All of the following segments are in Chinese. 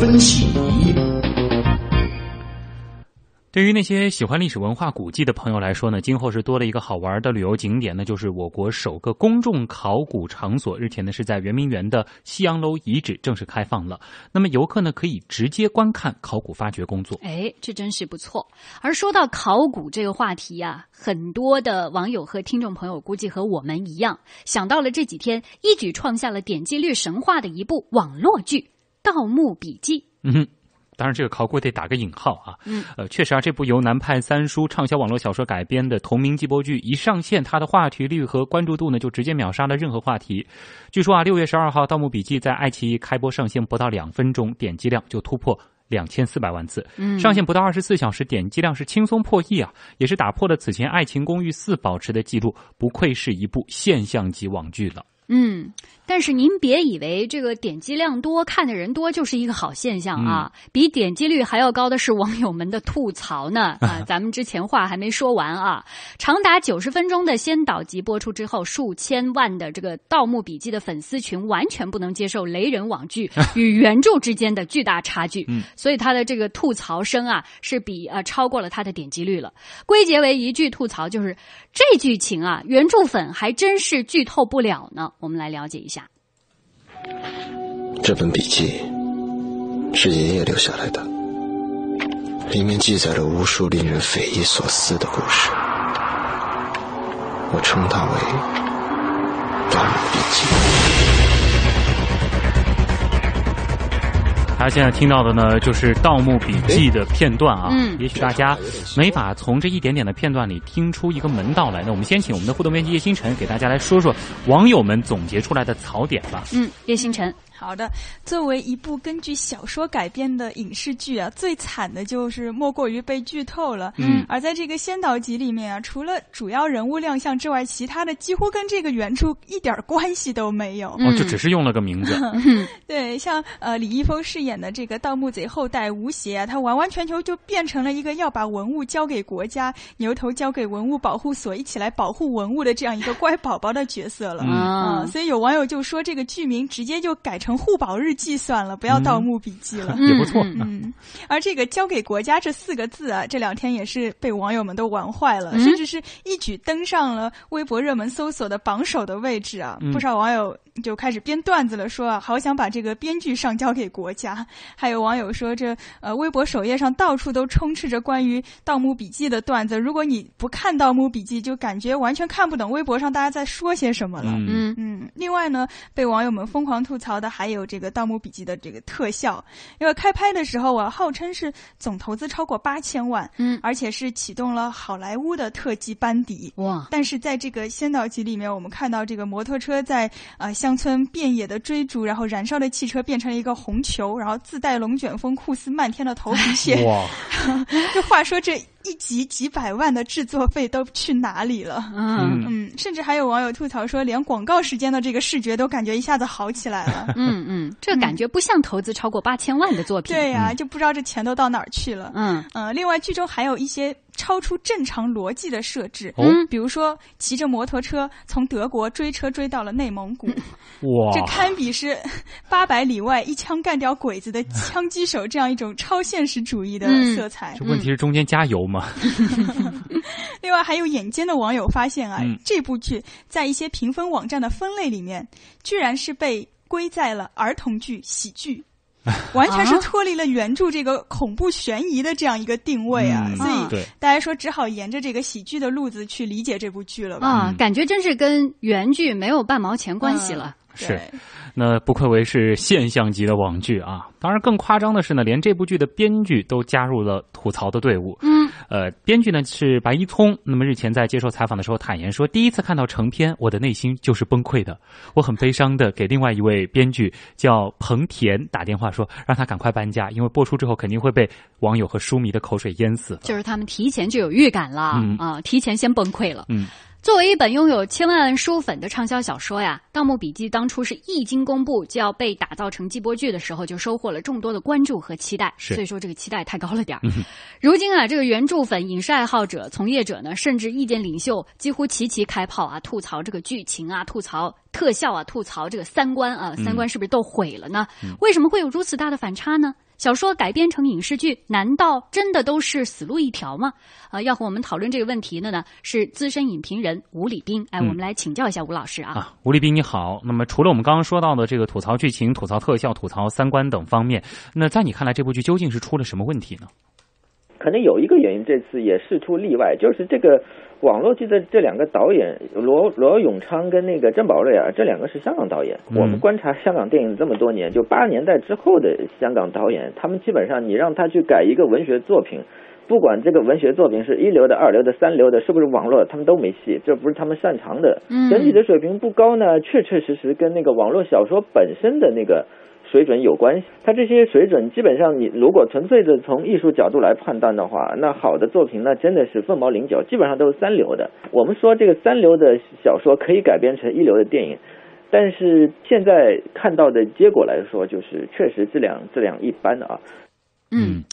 分析仪。对于那些喜欢历史文化古迹的朋友来说呢，今后是多了一个好玩的旅游景点，那就是我国首个公众考古场所。日前呢，是在圆明园的西洋楼遗址正式开放了。那么游客呢，可以直接观看考古发掘工作。哎，这真是不错。而说到考古这个话题啊，很多的网友和听众朋友估计和我们一样，想到了这几天一举创下了点击率神话的一部网络剧《盗墓笔记》。嗯哼。当然，这个考古得打个引号啊。嗯，呃，确实啊，这部由南派三叔畅销网络小说改编的同名季播剧一上线，它的话题率和关注度呢，就直接秒杀了任何话题。据说啊，六月十二号，《盗墓笔记》在爱奇艺开播上线不到两分钟，点击量就突破两千四百万次。嗯，上线不到二十四小时，点击量是轻松破亿啊，也是打破了此前《爱情公寓四》保持的记录，不愧是一部现象级网剧了。嗯。但是您别以为这个点击量多、看的人多就是一个好现象啊！比点击率还要高的是网友们的吐槽呢 啊！咱们之前话还没说完啊，长达九十分钟的先导集播出之后，数千万的这个《盗墓笔记》的粉丝群完全不能接受雷人网剧 与原著之间的巨大差距，所以他的这个吐槽声啊是比呃超过了他的点击率了。归结为一句吐槽就是这剧情啊，原著粉还真是剧透不了呢。我们来了解一下。这本笔记是爷爷留下来的，里面记载了无数令人匪夷所思的故事，我称它为《盗墓笔记》。大家现在听到的呢，就是《盗墓笔记》的片段啊。嗯，也许大家没法从这一点点的片段里听出一个门道来。那我们先请我们的互动编辑叶星辰给大家来说说网友们总结出来的槽点吧。嗯，叶星辰。好的，作为一部根据小说改编的影视剧啊，最惨的就是莫过于被剧透了。嗯，而在这个先导集里面啊，除了主要人物亮相之外，其他的几乎跟这个原著一点关系都没有。哦，就只是用了个名字。对，像呃李易峰饰演的这个盗墓贼后代吴邪啊，他完完全全就变成了一个要把文物交给国家、牛头交给文物保护所一起来保护文物的这样一个乖宝宝的角色了。啊，所以有网友就说这个剧名直接就改成。成护宝日记算了，不要盗墓笔记了，也不错。嗯，而这个交给国家这四个字啊，这两天也是被网友们都玩坏了，甚至是一举登上了微博热门搜索的榜首的位置啊！不少网友就开始编段子了，说啊，好想把这个编剧上交给国家。还有网友说，这呃，微博首页上到处都充斥着关于盗墓笔记的段子，如果你不看盗墓笔记，就感觉完全看不懂微博上大家在说些什么了。嗯嗯。另外呢，被网友们疯狂吐槽的。还有这个《盗墓笔记》的这个特效，因为开拍的时候啊，号称是总投资超过八千万，嗯，而且是启动了好莱坞的特技班底，哇！但是在这个先导集里面，我们看到这个摩托车在啊乡村遍野的追逐，然后燃烧的汽车变成了一个红球，然后自带龙卷风、酷似漫天的头皮屑，哇！这话说这。一集几百万的制作费都去哪里了？嗯嗯，甚至还有网友吐槽说，连广告时间的这个视觉都感觉一下子好起来了。嗯嗯，这感觉不像投资超过八千万的作品。对呀，就不知道这钱都到哪儿去了。嗯嗯，另外剧中还有一些。超出正常逻辑的设置，嗯，比如说骑着摩托车从德国追车追到了内蒙古，哇，这堪比是八百里外一枪干掉鬼子的 枪击手这样一种超现实主义的色彩。这问题是中间加油吗？另外还有眼尖的网友发现啊，这部剧在一些评分网站的分类里面，居然是被归在了儿童剧、喜剧。完全是脱离了原著这个恐怖悬疑的这样一个定位啊，所以大家说只好沿着这个喜剧的路子去理解这部剧了吧？啊，感觉真是跟原剧没有半毛钱关系了。是，那不愧为是现象级的网剧啊！当然，更夸张的是呢，连这部剧的编剧都加入了吐槽的队伍。嗯，呃，编剧呢是白一聪。那么日前在接受采访的时候坦言说，第一次看到成片，我的内心就是崩溃的。我很悲伤的给另外一位编剧叫彭田打电话说，让他赶快搬家，因为播出之后肯定会被网友和书迷的口水淹死。就是他们提前就有预感了啊，提前先崩溃了。嗯。作为一本拥有千万书粉的畅销小说呀，《盗墓笔记》当初是一经公布就要被打造成季播剧的时候，就收获了众多的关注和期待。所以说这个期待太高了点儿。如今啊，这个原著粉、影视爱好者、从业者呢，甚至意见领袖几乎齐齐开炮啊，吐槽这个剧情啊，吐槽特效啊，吐槽这个三观啊，三观是不是都毁了呢？为什么会有如此大的反差呢？小说改编成影视剧，难道真的都是死路一条吗？啊，要和我们讨论这个问题的呢，是资深影评人吴礼斌。哎，我们来请教一下吴老师啊。啊，吴礼斌你好。那么除了我们刚刚说到的这个吐槽剧情、吐槽特效、吐槽三观等方面，那在你看来，这部剧究竟是出了什么问题呢？可能有一个原因，这次也事出例外，就是这个网络剧的这两个导演罗罗永昌跟那个郑宝瑞啊，这两个是香港导演。我们观察香港电影这么多年，就八十年代之后的香港导演，他们基本上你让他去改一个文学作品，不管这个文学作品是一流的、二流的、三流的，是不是网络，他们都没戏，这不是他们擅长的。整体的水平不高呢，确确实实跟那个网络小说本身的那个。水准有关系，它这些水准基本上，你如果纯粹的从艺术角度来判断的话，那好的作品那真的是凤毛麟角，基本上都是三流的。我们说这个三流的小说可以改编成一流的电影，但是现在看到的结果来说，就是确实质量质量一般的啊。嗯，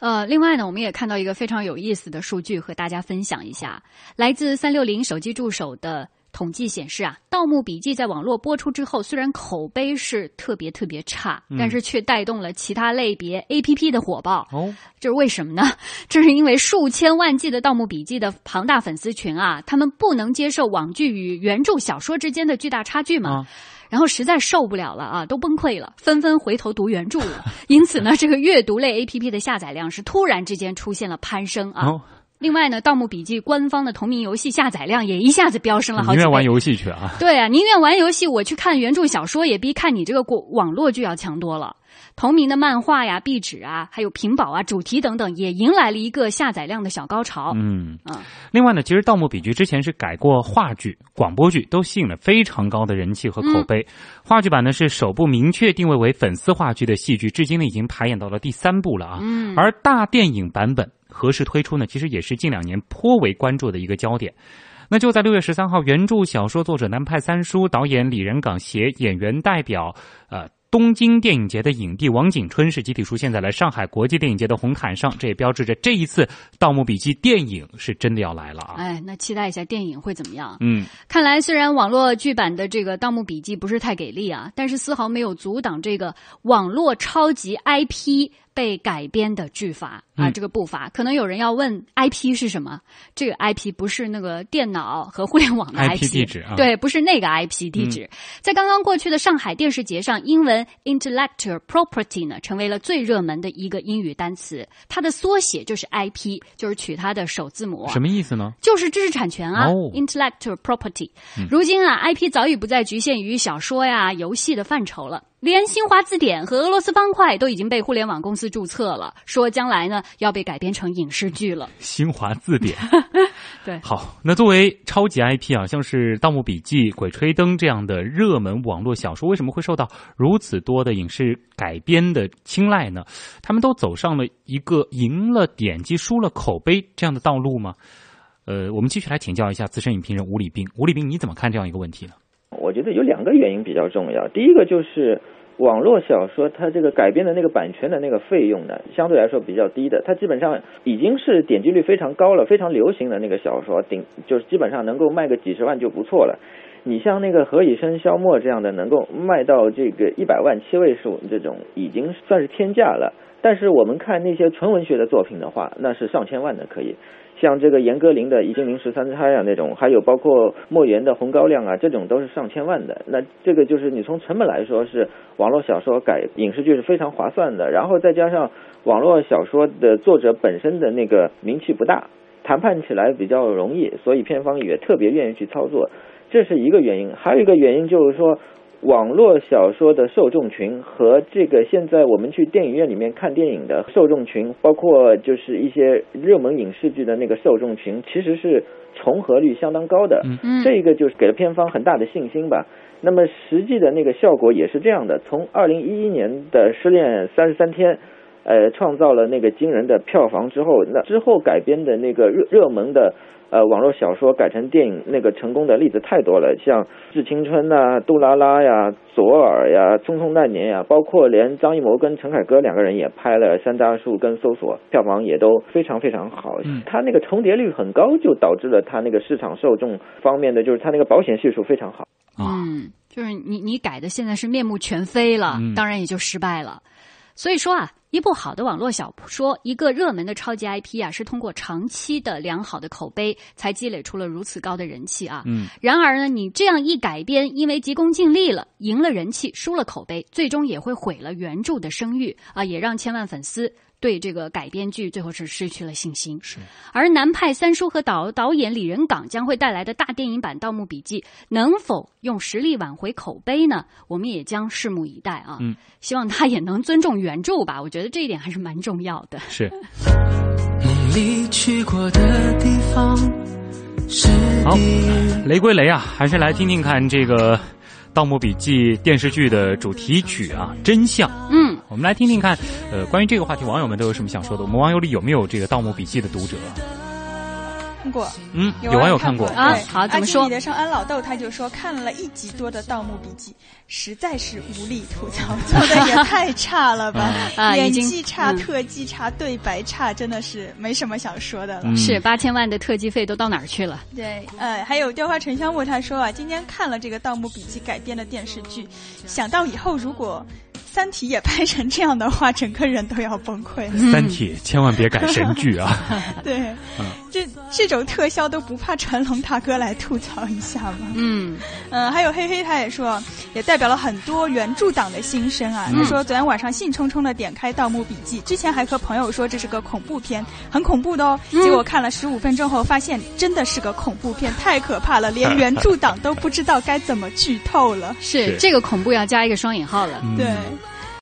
呃，另外呢，我们也看到一个非常有意思的数据和大家分享一下，来自三六零手机助手的。统计显示啊，《盗墓笔记》在网络播出之后，虽然口碑是特别特别差，但是却带动了其他类别 A P P 的火爆。哦，这是为什么呢？这是因为数千万计的《盗墓笔记》的庞大粉丝群啊，他们不能接受网剧与原著小说之间的巨大差距嘛，然后实在受不了了啊，都崩溃了，纷纷回头读原著了。因此呢，这个阅读类 A P P 的下载量是突然之间出现了攀升啊。另外呢，《盗墓笔记》官方的同名游戏下载量也一下子飙升了好几倍。宁愿玩游戏去啊？对啊，宁愿玩游戏，我去看原著小说也比看你这个网络剧要强多了。同名的漫画呀、壁纸啊，还有屏保啊、主题等等，也迎来了一个下载量的小高潮。嗯啊。另外呢，其实《盗墓笔记》之前是改过话剧、广播剧，都吸引了非常高的人气和口碑。话剧版呢是首部明确定位为粉丝话剧的戏剧，至今呢已经排演到了第三部了啊。嗯。而大电影版本。何时推出呢？其实也是近两年颇为关注的一个焦点。那就在六月十三号，原著小说作者南派三叔、导演李仁港携演员代表，呃。东京电影节的影帝王景春是集体出现在了上海国际电影节的红毯上，这也标志着这一次《盗墓笔记》电影是真的要来了啊！哎，那期待一下电影会怎么样？嗯，看来虽然网络剧版的这个《盗墓笔记》不是太给力啊，但是丝毫没有阻挡这个网络超级 IP 被改编的剧法啊，这个步伐。可能有人要问，IP 是什么？这个 IP 不是那个电脑和互联网的 IP 地址啊？对，不是那个 IP 地址。在刚刚过去的上海电视节上，英文。Intellectual property 呢，成为了最热门的一个英语单词。它的缩写就是 IP，就是取它的首字母。什么意思呢？就是知识产权啊。Intellectual property。如今啊，IP 早已不再局限于小说呀、游戏的范畴了。连新华字典和俄罗斯方块都已经被互联网公司注册了，说将来呢要被改编成影视剧了。新华字典，对，好。那作为超级 IP 啊，像是《盗墓笔记》《鬼吹灯》这样的热门网络小说，为什么会受到如此多的影视改编的青睐呢？他们都走上了一个赢了点击、输了口碑这样的道路吗？呃，我们继续来请教一下资深影评人吴礼斌。吴礼斌，你怎么看这样一个问题呢？我觉得有两个原因比较重要。第一个就是网络小说它这个改编的那个版权的那个费用呢，相对来说比较低的。它基本上已经是点击率非常高了、非常流行的那个小说，顶就是基本上能够卖个几十万就不错了。你像那个何以笙箫默这样的，能够卖到这个一百万七位数，这种已经算是天价了。但是我们看那些纯文学的作品的话，那是上千万的可以。像这个严歌苓的《一金陵十三钗》啊，那种，还有包括莫言的《红高粱》啊，这种都是上千万的。那这个就是你从成本来说，是网络小说改影视剧是非常划算的。然后再加上网络小说的作者本身的那个名气不大，谈判起来比较容易，所以片方也特别愿意去操作，这是一个原因。还有一个原因就是说。网络小说的受众群和这个现在我们去电影院里面看电影的受众群，包括就是一些热门影视剧的那个受众群，其实是重合率相当高的。嗯，这个就是给了片方很大的信心吧。那么实际的那个效果也是这样的。从二零一一年的《失恋三十三天》，呃，创造了那个惊人的票房之后，那之后改编的那个热热门的。呃，网络小说改成电影那个成功的例子太多了，像《致青春》呐、《杜拉拉》呀、《左耳》呀、《匆匆那年》呀，包括连张艺谋跟陈凯歌两个人也拍了《山楂树》跟《搜索》，票房也都非常非常好。嗯，它那个重叠率很高，就导致了它那个市场受众方面的，就是它那个保险系数非常好。嗯，就是你你改的现在是面目全非了，当然也就失败了。所以说啊，一部好的网络小说，一个热门的超级 IP 啊，是通过长期的良好的口碑才积累出了如此高的人气啊。嗯。然而呢，你这样一改编，因为急功近利了，赢了人气，输了口碑，最终也会毁了原著的声誉啊，也让千万粉丝。对这个改编剧最后是失去了信心。是，而南派三叔和导导演李仁港将会带来的大电影版《盗墓笔记》能否用实力挽回口碑呢？我们也将拭目以待啊。嗯，希望他也能尊重原著吧。我觉得这一点还是蛮重要的。是。梦里去过的地方是。好，雷归雷啊，还是来听听看这个《盗墓笔记》电视剧的主题曲啊，真相。嗯。我们来听听看，呃，关于这个话题，网友们都有什么想说的？我们网友里有没有这个《盗墓笔记》的读者？看过，嗯，有网友看过啊。好，怎么说？里的上安老豆他就说，看了一集多的《盗墓笔记》，实在是无力吐槽，做的也太差了吧！啊，演技差、特技差、对白差，真的是没什么想说的了。是八千万的特技费都到哪儿去了？对，呃，还有雕花沉香木他说啊，今天看了这个《盗墓笔记》改编的电视剧，想到以后如果。三体也拍成这样的话，整个人都要崩溃了。三体千万别改神剧啊！对，这这种特效都不怕成龙大哥来吐槽一下吗？嗯嗯，还有黑黑他也说，也代表了很多原著党的心声啊。他说昨天晚上兴冲冲的点开《盗墓笔记》，之前还和朋友说这是个恐怖片，很恐怖的哦。结果看了十五分钟后，发现真的是个恐怖片，太可怕了，连原著党都不知道该怎么剧透了。是这个恐怖要加一个双引号了。对。